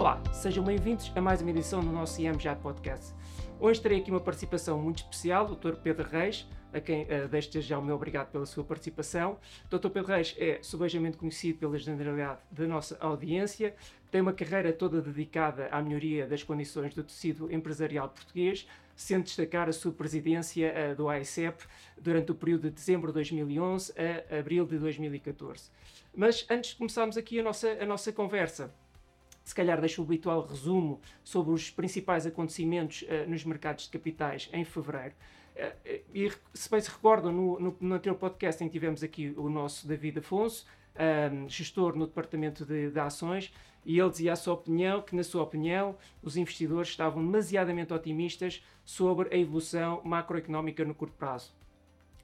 Olá, sejam bem-vindos a mais uma edição do nosso IMJAT Podcast. Hoje terei aqui uma participação muito especial, o Dr. Pedro Reis, a quem uh, deixo já o meu obrigado pela sua participação. O Dr. Pedro Reis é subejamente conhecido pela generalidade da nossa audiência, tem uma carreira toda dedicada à melhoria das condições do tecido empresarial português, sendo destacar a sua presidência uh, do AICEP durante o período de dezembro de 2011 a abril de 2014. Mas antes de começarmos aqui a nossa, a nossa conversa, se calhar deixo o habitual resumo sobre os principais acontecimentos uh, nos mercados de capitais em fevereiro. Uh, e se bem se recordam, no, no, no, anterior podcast em que tivemos aqui o nosso David Afonso, um, gestor no departamento de, de, ações, e ele dizia a sua opinião que, na sua opinião, os investidores estavam demasiadamente otimistas sobre a evolução macroeconómica no curto prazo.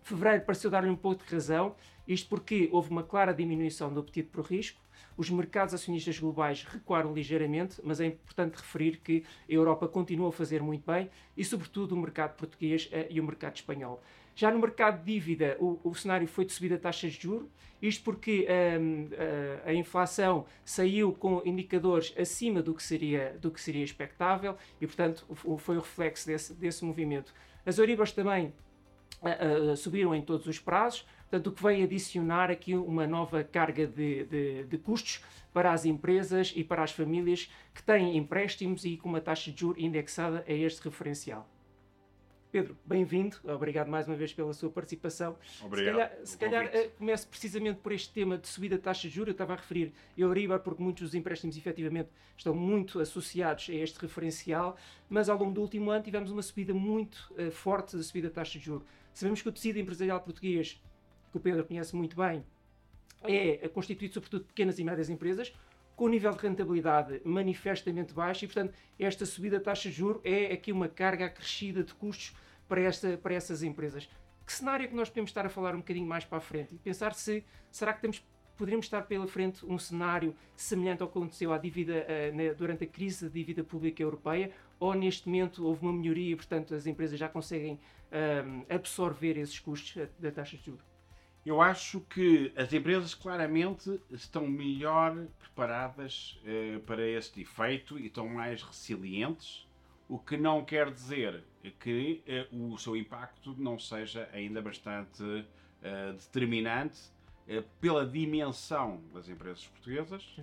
Fevereiro pareceu dar-lhe um pouco de razão, isto porque houve uma clara diminuição do apetite por risco, os mercados acionistas globais recuaram ligeiramente, mas é importante referir que a Europa continua a fazer muito bem e, sobretudo, o mercado português uh, e o mercado espanhol. Já no mercado de dívida, o, o cenário foi de subida de taxas de juros, isto porque um, uh, eh, a inflação saiu com indicadores acima do que seria, do que seria expectável e, portanto, foi o reflexo desse, desse movimento. As Euribors também uh, uh, subiram em todos os prazos, Portanto, o que vem adicionar aqui uma nova carga de, de, de, custos para as empresas e para as famílias que têm empréstimos e com uma taxa de juros indexada a este referencial. Pedro, bem-vindo. Obrigado mais uma vez pela sua participação. Obrigado. Se calhar, se calhar uh, começo precisamente por este tema de subida de taxa de juros. Eu estava a referir Euribor porque muitos dos empréstimos efetivamente estão muito associados a este referencial, mas ao longo do último ano tivemos uma subida muito uh, forte da subida de taxa de juros. Sabemos que o tecido empresarial português que o Pedro conhece muito bem, é constituído sobretudo de pequenas e médias empresas, com um nível de rentabilidade manifestamente baixo e, portanto, esta subida da taxa de juros é aqui uma carga acrescida de custos para, esta, para essas empresas. Que cenário é que nós podemos estar a falar um bocadinho mais para a frente e pensar se será que temos, poderíamos estar pela frente um cenário semelhante ao que aconteceu à dívida uh, durante a crise da dívida pública europeia ou neste momento houve uma melhoria e, portanto, as empresas já conseguem uh, absorver esses custos da taxa de juros? Eu acho que as empresas claramente estão melhor preparadas uh, para este efeito e estão mais resilientes, o que não quer dizer que uh, o seu impacto não seja ainda bastante uh, determinante pela dimensão das empresas portuguesas,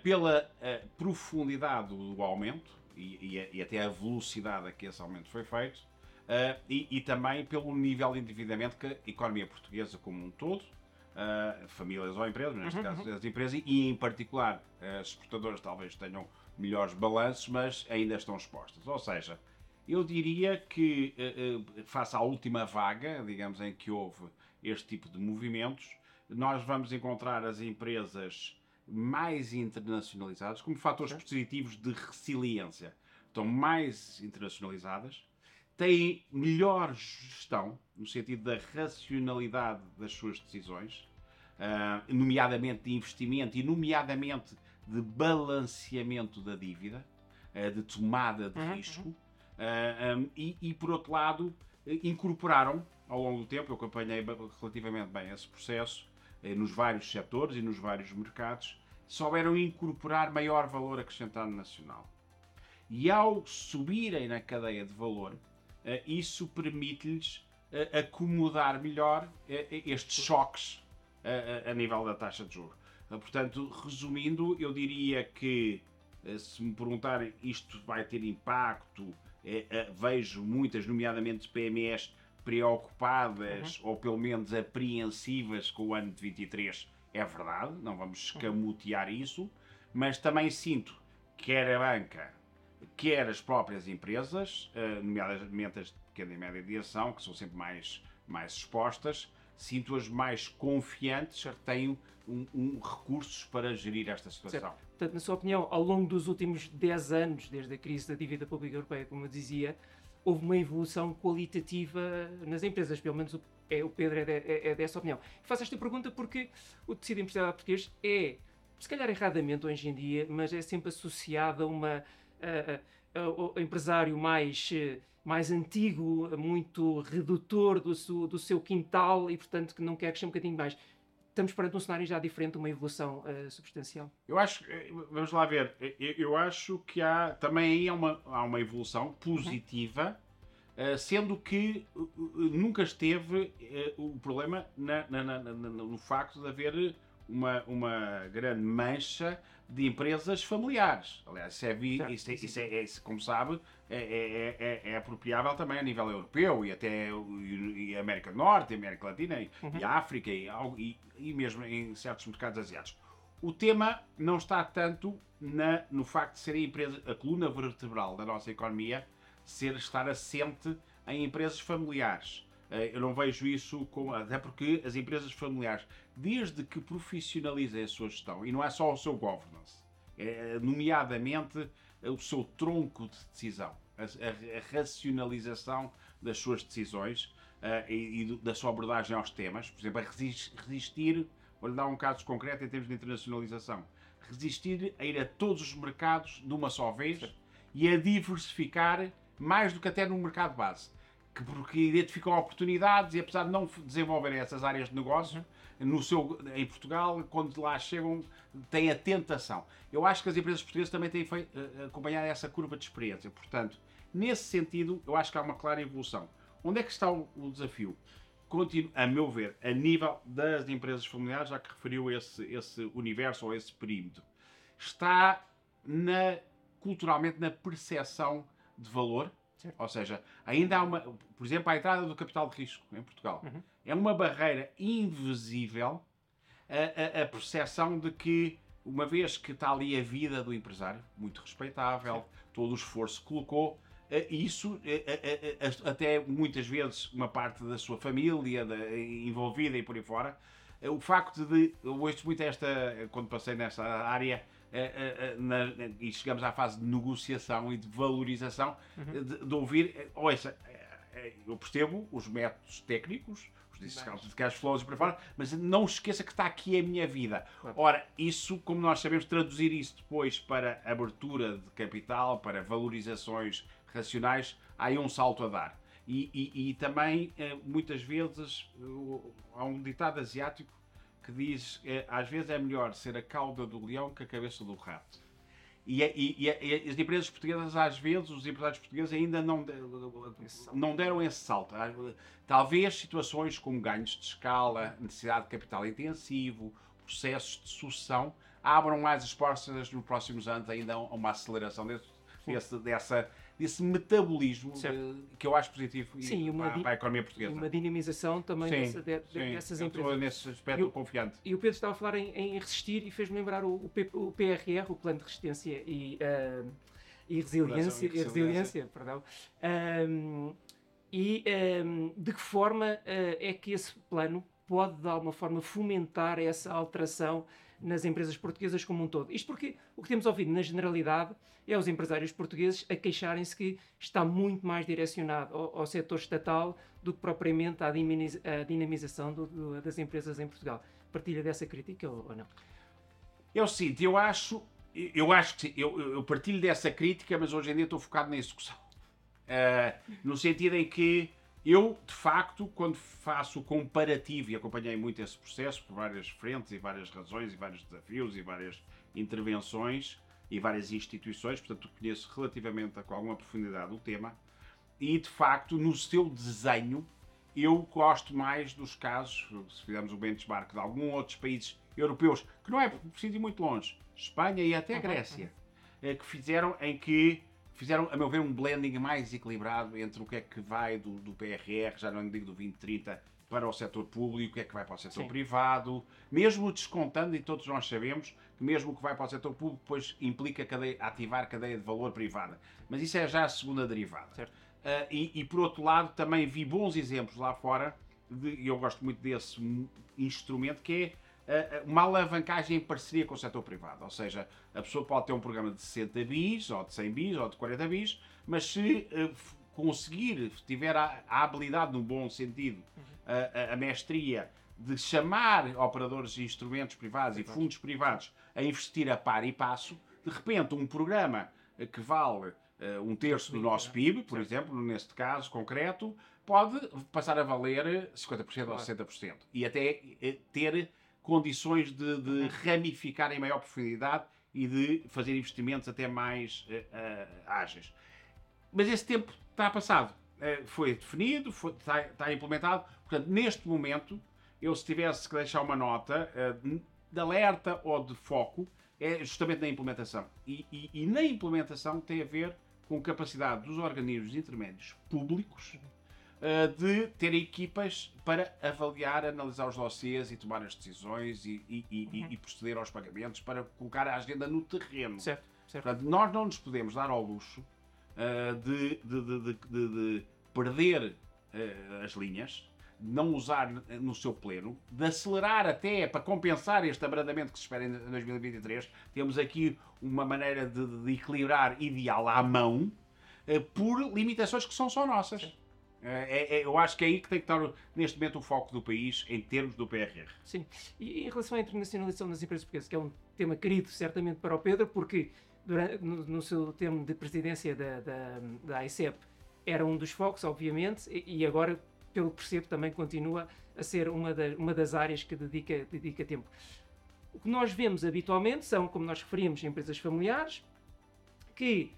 pela profundidade do aumento e, e, e até a velocidade a que esse aumento foi feito Uh, e, e, também pelo nível de endividamento que a economia portuguesa como um todo, uh, famílias ou empresas, neste uhum, caso uhum. as empresas, e em particular uh, as exportadoras talvez tenham melhores balanços, mas ainda estão expostas. Ou seja, eu diria que face à última vaga, digamos, em que houve este tipo de movimentos, nós vamos encontrar as empresas mais internacionalizadas, como fatores positivos de resiliência. Estão mais internacionalizadas, têm melhor gestão, no sentido da racionalidade das suas decisões, uh, nomeadamente de investimento e nomeadamente de balanceamento da dívida, uh, de tomada de uhum. risco, uh, ah, um, e, e, por outro lado, incorporaram ao longo do tempo, eu acompanhei relativamente bem esse processo, nos vários setores e nos vários mercados, souberam incorporar maior valor acrescentado nacional. E ao subirem na cadeia de valor, eh, isso permite-lhes eh, acomodar melhor eh, estes choques a nível da taxa de juros. Portanto, resumindo, eu diria que se me perguntarem isto vai ter impacto, vejo muitas, nomeadamente PMEs, preocupadas uhum. ou pelo menos apreensivas com o ano de 23. É verdade, não vamos escamotear isso, mas também sinto quer a banca, quer as próprias empresas, eh, nomeadamente as de pequena e média de ação, que são sempre mais, mais expostas, sinto-as mais confiantes, têm um, um, recursos para gerir esta situação. Certo. Portanto, na sua opinião, ao longo dos últimos 10 anos, desde a crise da dívida pública europeia, como eu dizia, houve uma evolução qualitativa nas empresas, pelo menos o, é, o Pedro é, de, é, é dessa opinião. Faço esta pergunta porque o tecido empresarial português é, se calhar erradamente hoje em dia, mas é sempre associado a uma uh, o empresário mais, mais antigo, muito redutor do seu, do seu quintal e, portanto, que não quer crescer um bocadinho mais. estamos perante um cenário já diferente, uma evolução uh, substancial? Eu acho, eh, vamos lá ver, eu, acho que há também aí há uma, há uma evolução positiva, uhum. uh, sendo que uh, nunca esteve o problema na, na, na, no facto de haver uma, uma grande mancha de empresas familiares. Aliás, isso é, isso é, isso é, é como sabe, é, é, é, é, apropriável também a nível europeu e até e, e América do Norte, América Latina e, uhum. e África e, e, e, mesmo em certos mercados asiáticos. O tema não está tanto na, no facto de ser a, empresa, a coluna vertebral da nossa economia ser estar assente em empresas familiares. Eh, eu não vejo isso como. Até porque as empresas familiares, desde que profissionalizem a sua gestão, e não é só o seu governance, é, nomeadamente o seu tronco de decisão, a, a, a racionalização das suas decisões uh, e, e, da sua abordagem aos temas, por exemplo, a resistir, vou-lhe dar um caso concreto em termos de internacionalização, resistir a ir a todos os mercados de uma só vez e a diversificar mais do que até no mercado base que porque identificam oportunidades e apesar de não desenvolverem essas áreas de negócio no seu, em Portugal, quando lá chegam, têm a tentação. Eu acho que as empresas portuguesas também têm feito, uh, acompanhado essa curva de experiência. Portanto, nesse sentido, eu acho que há uma clara evolução. Onde é que está o, o desafio? Continu, a meu ver, a nível das empresas familiares, já que referiu esse, esse universo ou esse perímetro, está na, culturalmente na percepção de valor Certo. Ou seja, ainda há uma. Por exemplo, a entrada do capital de risco em Portugal uhum. é uma barreira invisível a, a, a percepção de que, uma vez que está ali a vida do empresário, muito respeitável, certo. todo o esforço que colocou, eh, isso, eh, eh, até muias vezes uma parte da sua família envolvida e por aí fora, o facto de. Eu ouço muito esta. Quando passei nessa área é, é, é, na, e chegamos à fase de negociação e de valorização, uhum. de, de, ouvir, ouça, eu percebo os métodos técnicos, os de cash flows e para fora, mas não esqueça que está aqui a minha vida. Ora, isso, como nós sabemos traduzir isso depois para abertura de capital, para valorizações racionais, há aí um salto a dar. E, e, e também, muitas vezes, há um ditado asiático que diz que às vezes é melhor ser a cauda do leão que a cabeça do rato. E, e, e, as empresas portuguesas, às vezes, os empresários portugueses ainda não, não deram esse salto. Talvez situações como ganhos de escala, necessidade de capital intensivo, processos de sucessão, abram mais as portas nos próximos anos ainda a uma aceleração desse, desse, dessa desse metabolismo de, que eu acho positivo sim, e uma, para, para, a economia portuguesa. uma dinamização também sim, dessa, de, sim, dessas empresas. nesse aspecto eu, confiante. E o Pedro estava a falar em, em resistir e fez-me lembrar o, o, P, o, PRR, o Plano de Resistência e, uh, e Resiliência, e resiliência perdão. Um, e um, de que forma uh, é que esse plano pode, de alguma forma, fomentar essa alteração nas empresas portuguesas como um todo. Isto porque o que temos ouvido na generalidade é os empresários portugueses a queixarem-se que está muito mais direcionado ao, ao setor estatal do que propriamente à, dinamização do, do, das empresas em Portugal. Partilha dessa crítica ou, ou não? Eu sinto, eu acho, eu acho que eu, eu, partilho dessa crítica, mas hoje em dia estou focado na execução. Uh, no sentido em que eu, de facto, quando faço o comparativo, e acompanhei muito esse processo por várias frentes e várias razões e vários desafios e várias intervenções e várias instituições, portanto conheço relativamente com alguma profundidade o tema, e de facto no seu desenho eu gosto mais dos casos, se fizermos o benchmark de alguns outros países europeus, que não é preciso ir muito longe, Espanha e até Grécia, eh, que fizeram em que fizeram, a meu ver, um blending mais equilibrado entre o que é que vai do, do PRR, já não digo do 2030, para o setor público, o que é que vai para o setor Sim. privado, mesmo descontando, e todos nós sabemos que mesmo o que vai para o setor público depois implica cadeia, ativar cadeia de valor privada. Mas isso é já a segunda derivada. Uh, e, e, por outro lado, também vi bons exemplos lá fora, e eu gosto muito desse instrumento, que é uma alavancagem em parceria com o setor privado. Ou seja, a pessoa pode ter um programa de 60 bis, ou de 100 bis, ou de 40 bis, mas se uh, conseguir, tiver a, a, habilidade, no bom sentido, a, a, mestria de chamar operadores de instrumentos privados e fundos privados a investir a par e passo, de repente um programa que vale um terço do nosso PIB, por exemplo, neste caso concreto, pode passar a valer 50% ou 60%. E até eh, ter condições de, de ramificar em maior profundidade e de fazer investimentos até mais uh, uh, ágeis. Mas esse tempo está passado. Uh, foi definido, foi, está, está, implementado. Portanto, neste momento, eu se tivesse que deixar uma nota de alerta ou de foco, é justamente na implementação. E, e, e na implementação tem a ver com capacidade dos organismos intermédios públicos uh, de ter equipas para avaliar, analisar os dossiês e tomar as decisões e, e, e, uhum. e, proceder aos pagamentos para colocar a agenda no terreno. Certo, certo. Portanto, nós não nos podemos dar ao luxo uh, de, de, de, de, perder uh, as linhas, não usar no seu pleno, de acelerar até para compensar este abrandamento que se espera em 2023. Temos aqui uma maneira de, equilibrar ideal à mão por limitações que são só nossas. Sim. É, é, eu acho que é aí que tem que estar neste momento o foco do país em termos do PRR. Sim, e em relação à internacionalização das empresas portuguesas, que é um tema querido certamente para o Pedro, porque durante, no, no seu tempo de presidência da, da, da AICEP era um dos focos, obviamente, e, e agora, pelo que percebo, também continua a ser uma, da, uma das áreas que dedica, dedica tempo. O que nós vemos habitualmente são, como nós referimos, empresas familiares que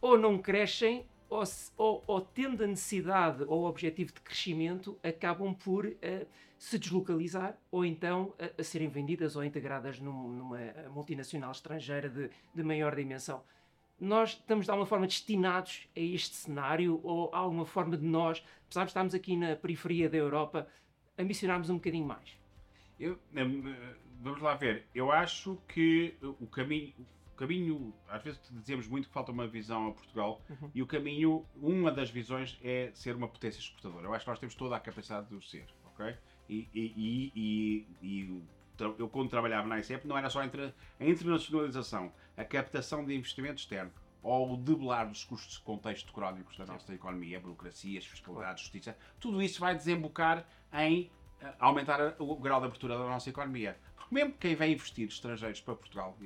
ou não crescem ou, ou, ou, tendo a necessidade ou o objetivo de crescimento, acabam por uh, se deslocalizar ou então a, a serem vendidas ou integradas num, numa multinacional estrangeira de, de, maior dimensão. Nós estamos de alguma forma destinados a este cenário ou há alguma forma de nós, apesar de estarmos aqui na periferia da Europa, ambicionarmos um bocadinho mais? Eu, vamos lá ver. Eu acho que o caminho caminho, às vezes dizemos muito que falta uma visão a Portugal uhum. e o caminho, uma das visões é ser uma potência exportadora. Eu acho que nós temos toda a capacidade de o ser, ok? E, e, e, e eu quando trabalhava na ICEP não era só a internacionalização, a captação de investimento externo ou o debelar dos custos de contexto crónicos da nossa economia, burocracias, fiscalidade, justiça, tudo isso vai desembocar em eh, aumentar o grau de abertura da nossa economia mesmo quem vem investir estrangeiros para Portugal,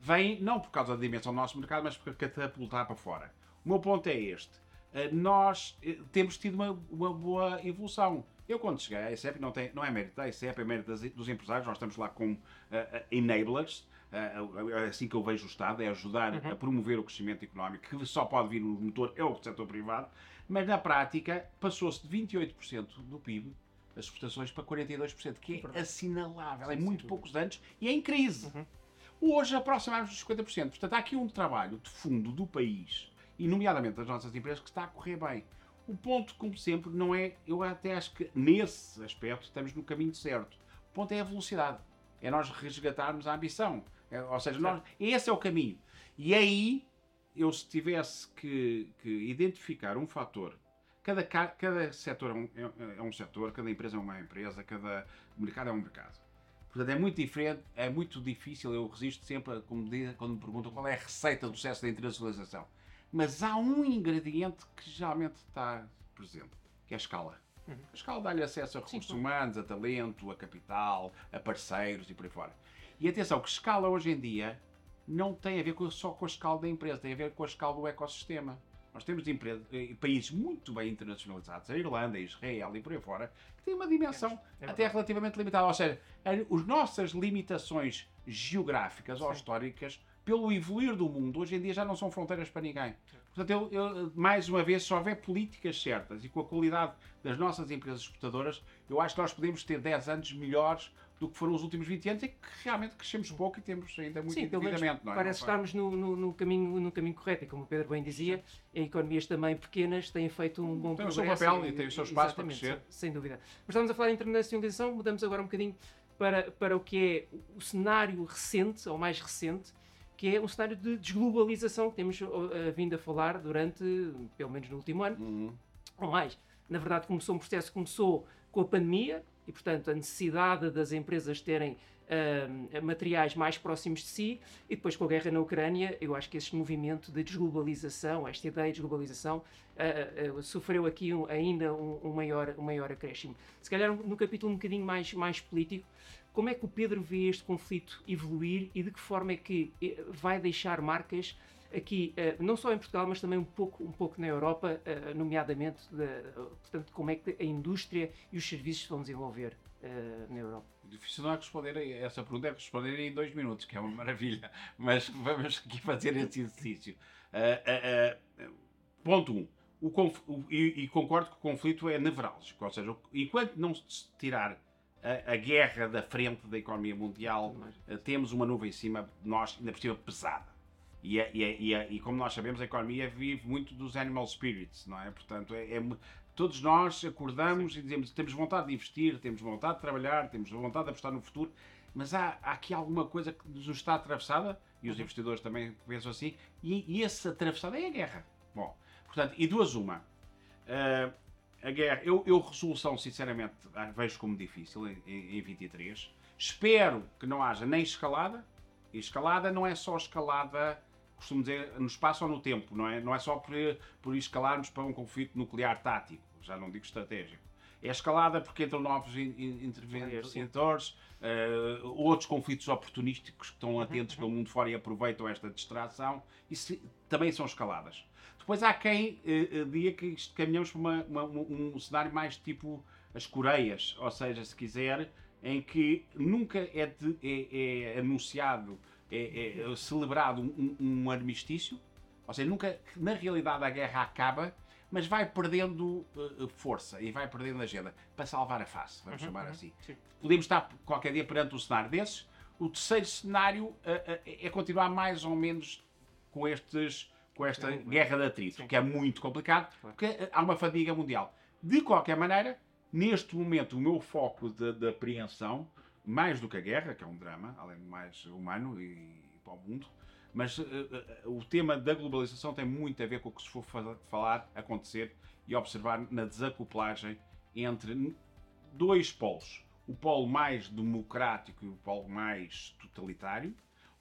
vem não por causa da dimensão do nosso mercado, mas para catapultar para fora. O meu ponto é este. Eh, nós eh, temos tido uma, uma boa evolução. Eu, quando cheguei à ICEP, não, tem, não é mérito da ICEP, é mérito das, dos empresários. Nós estamos lá com uh, enablers. Uh, é assim que eu vejo o Estado, é ajudar uhum. a promover o crescimento económico, que só pode vir no motor, é o setor privado. Mas, na prática, passou-se de 28% do PIB as exportações para 42%, que é assinalável, é muito poucos anos e é em crise. Uhum. Hoje aproximamos dos 50%. Portanto, há aqui um trabalho de fundo do país, e nomeadamente das nossas empresas, que está a correr bem. O ponto, como sempre, não é. Eu até acho que nesse aspecto estamos no caminho certo. O ponto é a velocidade. É nós resgatarmos a ambição. É, ou seja, nós, esse é o caminho. E aí, eu se tivesse que, que identificar um fator Cada, cada setor é um, é, é um setor, cada empresa é uma empresa, cada mercado é um mercado. Portanto, é muito diferente, é muito difícil, eu resisto sempre diz, quando me perguntam qual é a receita do sucesso da internacionalização. Mas há um ingrediente que geralmente está presente, que é a escala. Uhum. A escala dá-lhe acesso a recursos Sim, humanos, a talento, a capital, a parceiros e por aí fora. E atenção, que escala hoje em dia não tem a ver só com a escala da empresa, tem a ver com a escala do ecossistema. Nós temos eh, países muito bem internacionalizados, a Irlanda, a Israel e por aí fora, que têm uma dimensão é até relativamente limitada. Ou seja, as nossas limitações geográficas Sim. ou históricas, pelo evoluir do mundo, hoje em dia já não são fronteiras para ninguém. Portanto, eu, eu, mais uma vez, se houver políticas certas e com a qualidade das nossas empresas exportadoras, eu acho que nós podemos ter 10 anos melhores do que foram os últimos 20 anos e que realmente crescemos pouco e temos ainda muito Sim, endividamento. Não é? Parece estarmos no, no, no, caminho, no caminho correto e como o Pedro bem dizia, economias também pequenas têm feito um bom tem progresso. Tem o seu papel e, e tem o seu espaço para crescer. Sem dúvida. Mas estamos a falar de internacionalização, mudamos agora um bocadinho para, para o que é o cenário recente, ou mais recente, que é um cenário de desglobalização que temos uh, vindo a falar durante, pelo menos no último ano, uhum. ou mais. Na verdade, começou um processo começou com a pandemia, e, portanto, a necessidade das empresas terem uh, materiais mais próximos de si, e depois com a guerra na Ucrânia, eu acho que este movimento de desglobalização, esta ideia de desglobalização, uh, uh, sofreu aqui um, ainda um, um, maior, um maior acréscimo. Se calhar no capítulo um bocadinho mais, mais político, como é que o Pedro vê este conflito evoluir e de que forma é que eh, vai deixar marcas aqui, uh, não só em Portugal, mas também um pouco, um pouco na Europa, uh, nomeadamente, de, uh, portanto, como é que a indústria e os serviços vão desenvolver na Europa? Difícil não é responder a essa pergunta, é responder em dois minutos, que é uma maravilha. Mas vamos aqui fazer esse exercício. Uh, uh, ponto 1. Um, o, o, e, e, concordo que o conflito é nevrálgico, ou seja, enquanto não se tirar a, a guerra da frente da economia mundial, uh, temos uma nuvem em cima de nós, ainda por cima pesada. E, é, e, é, e, é, e, como nós sabemos, a economia vive muito dos animal spirits, não é? Portanto, é, todos nós acordamos Sim. e dizemos temos vontade de investir, temos vontade de trabalhar, temos vontade de apostar no futuro, mas há, há aqui alguma coisa que nos está atravessada, e os uhum. investidores também pensam assim, e, e essa atravessada é a guerra. Bom, portanto, e duas uma. Uh, a guerra, eu, eu resolução, sinceramente, vejo como difícil em, em 23. Espero que não haja nem escalada, e escalada não é só escalada costumo dizer, no espaço ou no tempo, não é? Não é só por, por escalarmos para um conflito nuclear tático, já não digo estratégico. É escalada porque entram novos in, in, interventores, uh, outros conflitos oportunísticos que estão atentos pelo mundo fora e aproveitam esta distração, isso também são escaladas. Depois há quem uh, diga que caminhamos para uma, uma, um cenário mais tipo as Coreias, ou seja, se quiser, em que nunca é, de, é, é anunciado é, é celebrado um, um, armistício, ou seja, nunca, na realidade a guerra acaba, mas vai perdendo uh, força e vai perdendo agenda para salvar a face, vamos uhum, chamar uhum, assim. Sim. Podemos estar qualquer dia perante um cenário desses. O terceiro cenário uh, uh, é continuar mais ou menos com estes com esta é, guerra de atrito, sim. que é muito complicado, porque há uma fadiga mundial. De qualquer maneira, neste momento, o meu foco de, de apreensão mais do que a guerra, que é um drama, além de mais humano e, e para o mundo, mas uh, uh, o tema da globalização tem muito a ver com o que se for falar, acontecer e observar na desacoplagem entre dois polos. O polo mais democrático e o polo mais totalitário,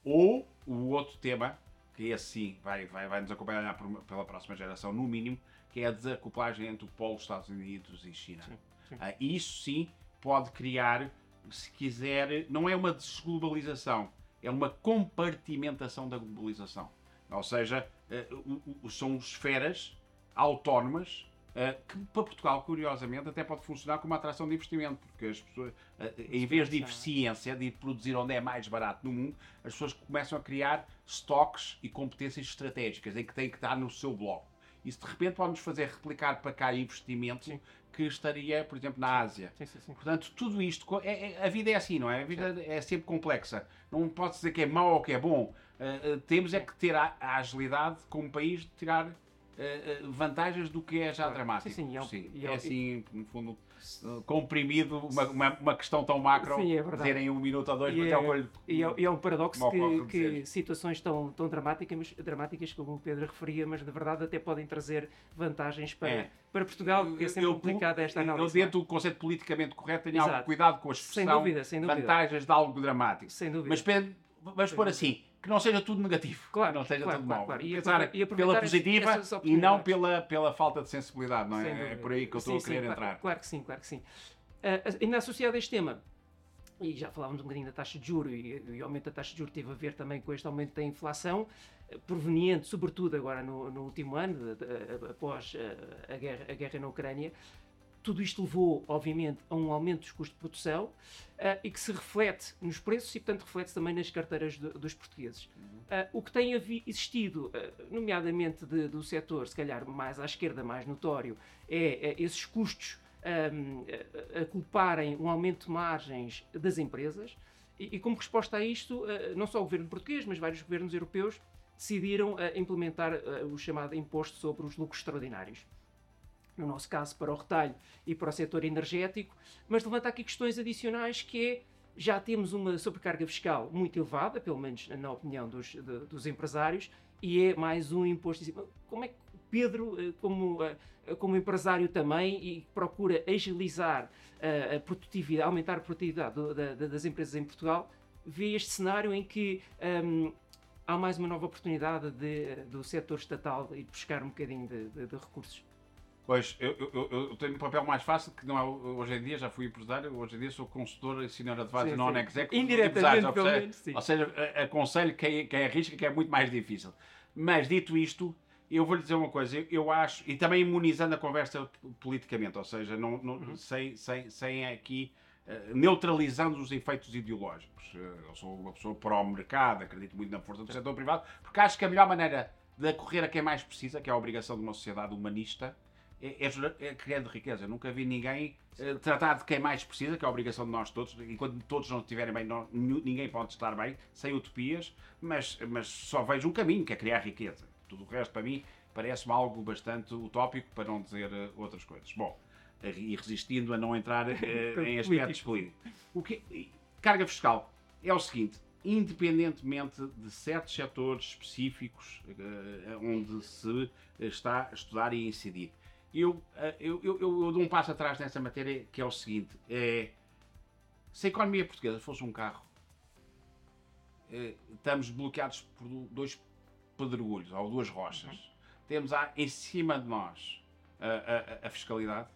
ou o outro tema, que esse sim vai, vai, vai nos acompanhar pela próxima geração, no mínimo, que é a desacoplagem entre o polo Estados Unidos e China. Sim, sim. Uh, isso sim pode criar se quiser, não é uma desglobalização, é uma compartimentação da globalização. Ou seja, eh, são esferas autónomas eh, que para Portugal, curiosamente, até pode funcionar como uma atração de investimento, porque as pessoas, eh, em vez de eficiência, de produzir onde é mais barato no mundo, as pessoas começam a criar estoques e competências estratégicas em que têm que estar no seu bloco. Isso de repente pode nos fazer replicar para cá investimentos Sim que estaria, por exemplo, na Ásia. Sim, sim, sim. Portanto, tudo isto, é, é, a vida é assim, não é? A vida é sempre complexa. Não pode dizer que é mau ou que é bom. Uh, temos é que ter a, a, agilidade como país de tirar uh, vantagens do que é já dramático. Sim, sim, é, sim. é, é assim, no fundo, comprimido uma, uma, uma, questão tão macro, Sim, é dizerem um minuto ou dois, e é, é, e, é, e é um paradoxo que, que situações tão, tão dramáticas, dramáticas como o Pedro referia, mas na verdade até podem trazer vantagens para, é. para Portugal, porque é sempre eu, complicada esta análise. Eu, dentro do conceito politicamente correto, tenho Exato. algo cuidado com a expressão sem dúvida, sem dúvida. vantagens de algo dramático. Sem dúvida. Mas vamos pôr assim, que não seja tudo negativo. Claro, não seja claro, tudo claro, mau. Claro. E, e pela positiva e não pela, pela falta de sensibilidade, não é? É por aí que eu estou sim, a querer sim, entrar. Claro que sim, claro que sim. Uh, ainda associado a este tema, e já falávamos um bocadinho da taxa de juro e, e o aumento da taxa de juro teve a ver também com este aumento da inflação, proveniente sobretudo agora no, no último ano, de, de, após a, a, guerra, a guerra na Ucrânia, tudo isto levou, obviamente, a um aumento dos custos de produção uh, e que se reflete nos preços e, portanto, reflete também nas carteiras de, dos portugueses. Uh, o que tem existido, uh, nomeadamente de, do setor, se calhar mais à esquerda, mais notório, é, é esses custos um, a, culparem um aumento de margens das empresas. E, e como resposta a isto, não só o governo português, mas vários governos europeus decidiram implementar o chamado imposto sobre os lucros extraordinários no nosso caso para o retalho e para o setor energético, mas levanta aqui questões adicionais que é já temos uma sobrecarga fiscal muito elevada, pelo menos na opinião dos, de, dos empresários, e é mais um imposto. Como é que Pedro, eh, como, eh, como empresário também, e procura agilizar a, a produtividade, aumentar a produtividade das empresas em Portugal, vê este cenário em que um, há mais uma nova oportunidade de, do setor estatal e de buscar um bocadinho de, de recursos? Pois, eu, eu, eu, tenho um papel mais fácil, que não é hoje em dia, já fui empresário, hoje em dia sou consultor e senior advisor non-executive. Indiretamente, pelo menos, sim. Ou seja, aconselho quem, quem arrisca, que é muito mais difícil. Mas, dito isto, eu vou-lhe dizer uma coisa, eu, eu, acho, e também imunizando a conversa politicamente, ou seja, não, não, uhum. sem, sem, sem aqui neutralizando os efeitos ideológicos. Eu sou uma pessoa pró-mercado, acredito muito na força do setor privado, porque acho que a melhor maneira de acorrer a quem mais precisa, que é a obrigação de uma sociedade humanista, é, é, é criando riqueza. Eu nunca vi ninguém uh, tratar de quem mais precisa, que é a obrigação de nós todos. Enquanto todos não estiverem bem, não, ninguém pode estar bem, sem utopias, mas, mas só vejo um caminho, que é criar riqueza. Tudo o resto, para mim, parece-me algo bastante utópico, para não dizer uh, outras coisas. Bom, e resistindo a não entrar uh, em aspectos políticos. O que, carga fiscal é o seguinte: independentemente de certos setores específicos onde se está a estudar e incidir eu, eh, eu, eu, eu, dou um passo atrás nessa matéria, que é o seguinte: é, se a economia portuguesa fosse um carro, é, estamos bloqueados por dois pedregulhos ou duas rochas. Uhum. Temos a, em cima de nós a, a, a fiscalidade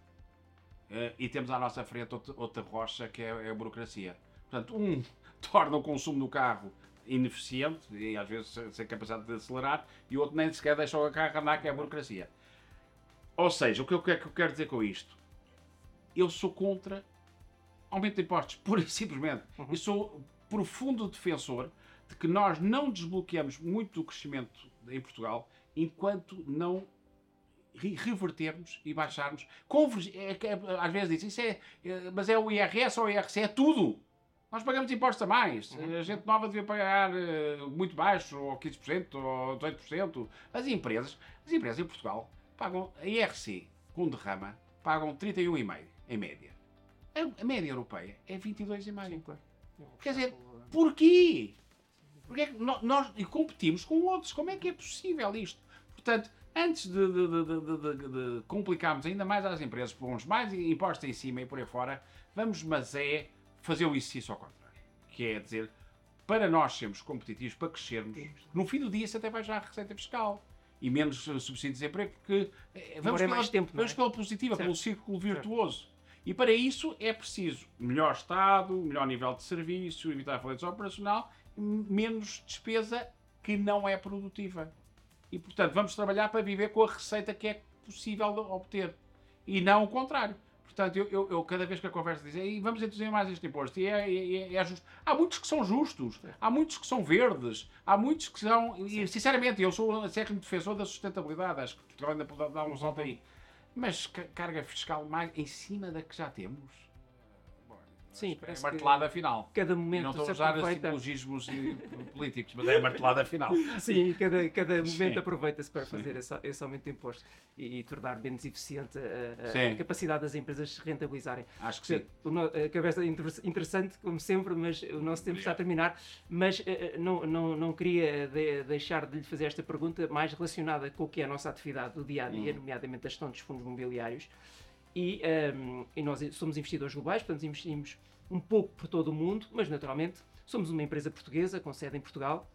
é, e temos à nossa frente outra, outra rocha que é, é a burocracia. Portanto, um torna o consumo do carro ineficiente e às vezes sem capacidade de acelerar, e o outro nem sequer deixa o carro andar, que é a burocracia. Ou seja, o que eu, que eu quero dizer com isto? Eu sou contra aumento de impostos, pura e simplesmente. Uhum. E sou profundo defensor de que nós não desbloqueamos muito o crescimento em Portugal enquanto não revertermos e baixarmos. É, é, às vezes dizem, isso é, é, mas é o IRS ou o IRC, é tudo. Nós pagamos impostos a mais. Uhum. A gente nova devia pagar uh, muito baixo, ou 15%, ou 18%. As empresas, as empresas em Portugal pagam a IRC com derrama, pagam 31,5 em média. A, a média europeia é 22,5. Claro. Quer dizer, porquê? Porque é nós, competimos com outros. Como é que é possível isto? Portanto, antes de, de, de, de complicarmos ainda mais às empresas, pomos mais impostos em cima e por aí fora, vamos, mas é fazer o exercício ao contrário. Que é dizer, para nós sermos competitivos, para crescermos, no fim do dia você até vai já a receita fiscal e menos subsídio de desemprego, porque eh, vamos, pela, mais tempo, vamos é? pela positiva, certo. pelo círculo virtuoso. Certo. E para isso é preciso melhor Estado, melhor nível de serviço, evitar a falência operacional, menos despesa que não é produtiva. E portanto vamos trabalhar para viver com a receita que é possível obter. E não o contrário. Portanto, eu, eu, eu, cada vez que a conversa diz, e vamos introduzir mais este imposto, e é, é, é, justo. Há muitos que são justos, há muitos que são verdes, há muitos que são. E, sinceramente, eu sou um século defensor da sustentabilidade, acho que Portugal ainda pode dar um salto aí. Mas carga fiscal mais em cima da que já temos Sim, parece é martelada final. Cada momento não estou a usar aproveita... simbologismos políticos, mas é martelada final. Sim, cada, cada momento aproveita-se para fazer esse, esse, aumento de imposto e, e tornar menos eficiente a, a, capacidade das empresas se rentabilizarem. Acho que sim. A cabeça interessante, como sempre, mas o nosso tempo está a terminar. Mas uh, não, não, não queria de, deixar de lhe fazer esta pergunta mais relacionada com o que é a nossa atividade do dia a dia, hum. nomeadamente a gestão dos fundos imobiliários. E, um, e, nós somos investidores globais, portanto investimos um pouco por todo o mundo, mas naturalmente somos uma empresa portuguesa com sede em Portugal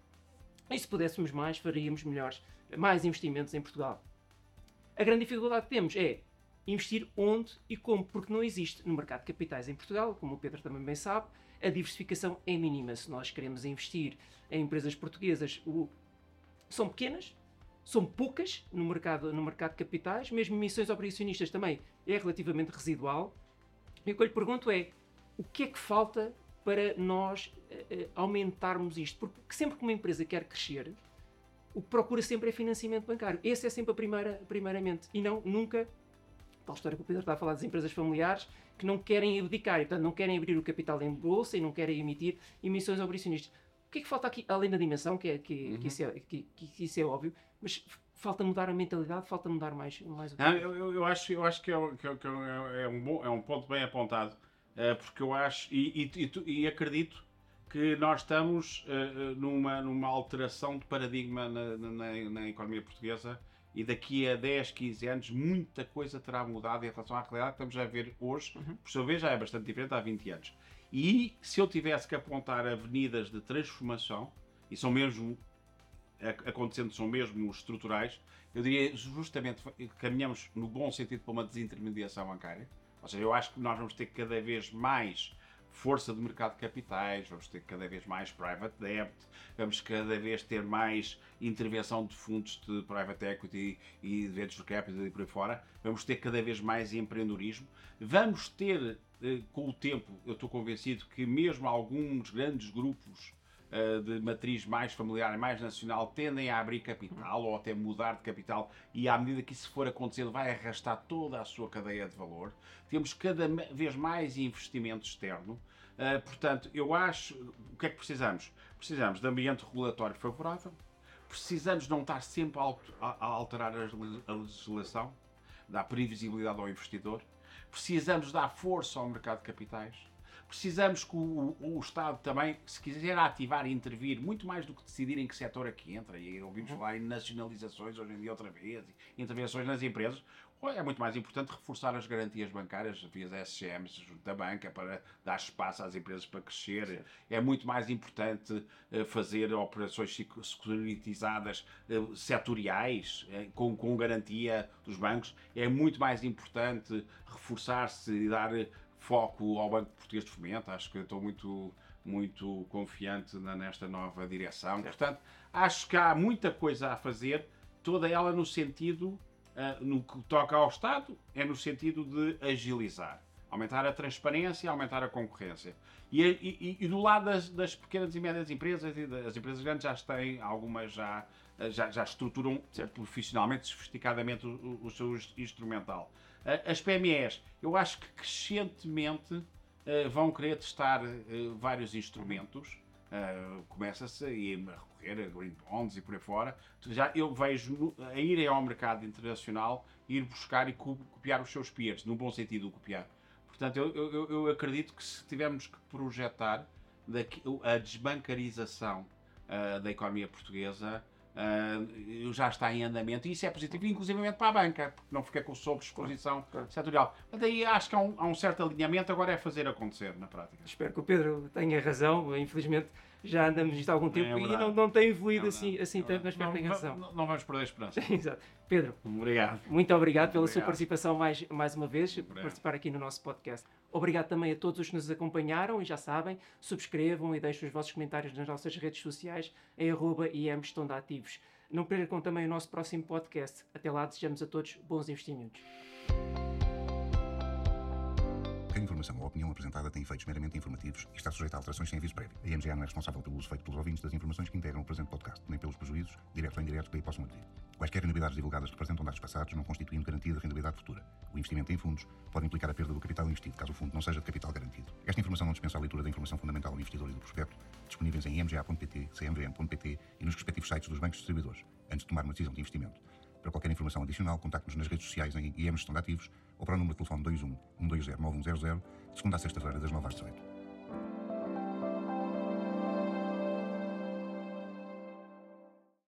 e se pudéssemos mais, faríamos melhores, mais investimentos em Portugal. A grande dificuldade que temos é investir onde e como, porque não existe no mercado de capitais em Portugal, como o Pedro também bem sabe, a diversificação é mínima. Se nós queremos investir em empresas portuguesas, o... são pequenas, são poucas no mercado, no mercado de capitais, mesmo emissões operacionistas também é relativamente residual. E o que eu lhe pergunto é, o que é que falta para nós uh, aumentarmos isto? Porque sempre que uma empresa quer crescer, o que procura sempre é financiamento bancário. Esse é sempre a primeira, primeiramente. E não, nunca, tal história que o Pedro está a falar das empresas familiares, que não querem abdicar, e, portanto, não querem abrir o capital em bolsa e não querem emitir emissões operacionistas. O que é que falta aqui, além da dimensão, que, é, que, uhum. que, isso, é, que, que isso é óbvio, mas falta mudar a mentalidade, falta mudar mais, mais o ah, eu, eu, acho, eu acho que, é, que, é, que é, é, um, bom, é um ponto bem apontado, uh, porque eu acho e, e, e, acredito que nós estamos uh, numa, numa alteração de paradigma na, na, na, economia portuguesa e daqui a 10, 15 anos muita coisa terá mudado em relação à realidade que estamos a ver hoje, uhum. por sua vez já é bastante diferente há 20 anos. E se eu tivesse que apontar avenidas de transformação, e são mesmo acontecendo são mesmo estruturais, eu diria justamente que caminhamos no bom sentido para uma desintermediação bancária. Ou seja, eu acho que nós vamos ter cada vez mais força do mercado de capitais, vamos ter cada vez mais private debt, vamos cada vez ter mais intervenção de fundos de private equity e de venture capital e por aí fora, vamos ter cada vez mais empreendedorismo, vamos ter, eh, com o tempo, eu estou convencido que mesmo alguns grandes grupos de matriz mais familiar e mais nacional tendem a abrir capital ou até mudar de capital e à medida que isso for acontecendo vai arrastar toda a sua cadeia de valor. Temos cada vez mais investimento externo. Uh, portanto, eu acho, o que é que precisamos? Precisamos de ambiente regulatório favorável, precisamos não estar sempre a alterar a legislação, dar previsibilidade ao investidor, precisamos dar força ao mercado de capitais, precisamos que o, o, Estado também, se quiser ativar e intervir, muito mais do que decidir em que setor é que entra, e ouvimos uhum. falar em nacionalizações hoje em dia outra vez, intervenções nas empresas, é muito mais importante reforçar as garantias bancárias via as SGMs junto da banca para dar espaço às empresas para crescer. Sim. É muito mais importante eh, fazer operações securitizadas eh, setoriais eh, com, com garantia dos bancos. É muito mais importante reforçar-se e dar foco ao Banco Português de Fomento. Acho que estou muito, muito confiante nesta nova direção. Portanto, acho que há muita coisa a fazer, toda ela no sentido, uh, no que toca ao Estado, é no sentido de agilizar. Aumentar a transparência, aumentar a concorrência. E, e, e do lado das, das, pequenas e médias empresas, e das empresas grandes já têm, algumas já, já, já estruturam profissionalmente, sofisticadamente o, o seu instrumental. As PMEs, eu acho que crescentemente eh, vão querer testar eh, vários instrumentos. Uh, começa-se a recorrer a green bonds e por aí fora. Já eu vejo a irem ao mercado internacional ir buscar e copiar os seus peers, no bom sentido copiar. Portanto, eu, eu, eu acredito que se tivermos que projetar a desbancarização uh, da economia portuguesa, uh, já está em andamento e isso é positivo, inclusivamente para a banca, porque não fica com sobreexposição claro. setorial. Mas aí acho que há um, há um, certo alinhamento, agora é fazer acontecer na prática. Espero que o Pedro tenha razão, infelizmente já andamos nisto há algum tempo é e não, não tem evoluído não, assim, assim não, tanto, mas não, tem razão. Não, não vamos perder a esperança. Exato. Pedro, obrigado. muito obrigado pela obrigado. sua participação mais, mais uma vez, por participar aqui no nosso podcast. Obrigado também a todos os que nos acompanharam e já sabem, subscrevam e deixem os vossos comentários nas nossas redes sociais em arroba ativos. Não percam também o nosso próximo podcast. Até lá, desejamos a todos bons investimentos. Informação ou opinião apresentada tem efeitos meramente informativos e está sujeita a alterações sem aviso prévio. A IMGA não é responsável pelo uso feito pelos ouvintes das informações que integram o presente podcast, nem pelos prejuízos, diretos ou indiretos, que daí possam advir. Quaisquer rendibilidades divulgadas que representam dados passados não constituem garantia de rendibilidade futura. O investimento em fundos pode implicar a perda do capital investido, caso o fundo não seja de capital garantido. Esta informação não dispensa a leitura da informação fundamental do investidor e do prospecto, disponíveis em imga.pt, cmvm.pt e nos respectivos sites dos bancos distribuidores, antes de tomar uma decisão de investimento. Para qualquer informação adicional, contacte-nos nas redes sociais em IM Gestão de Ativos ou para o número de telefone 21 120 9100, de segunda a sexta-feira, das 9 às 18.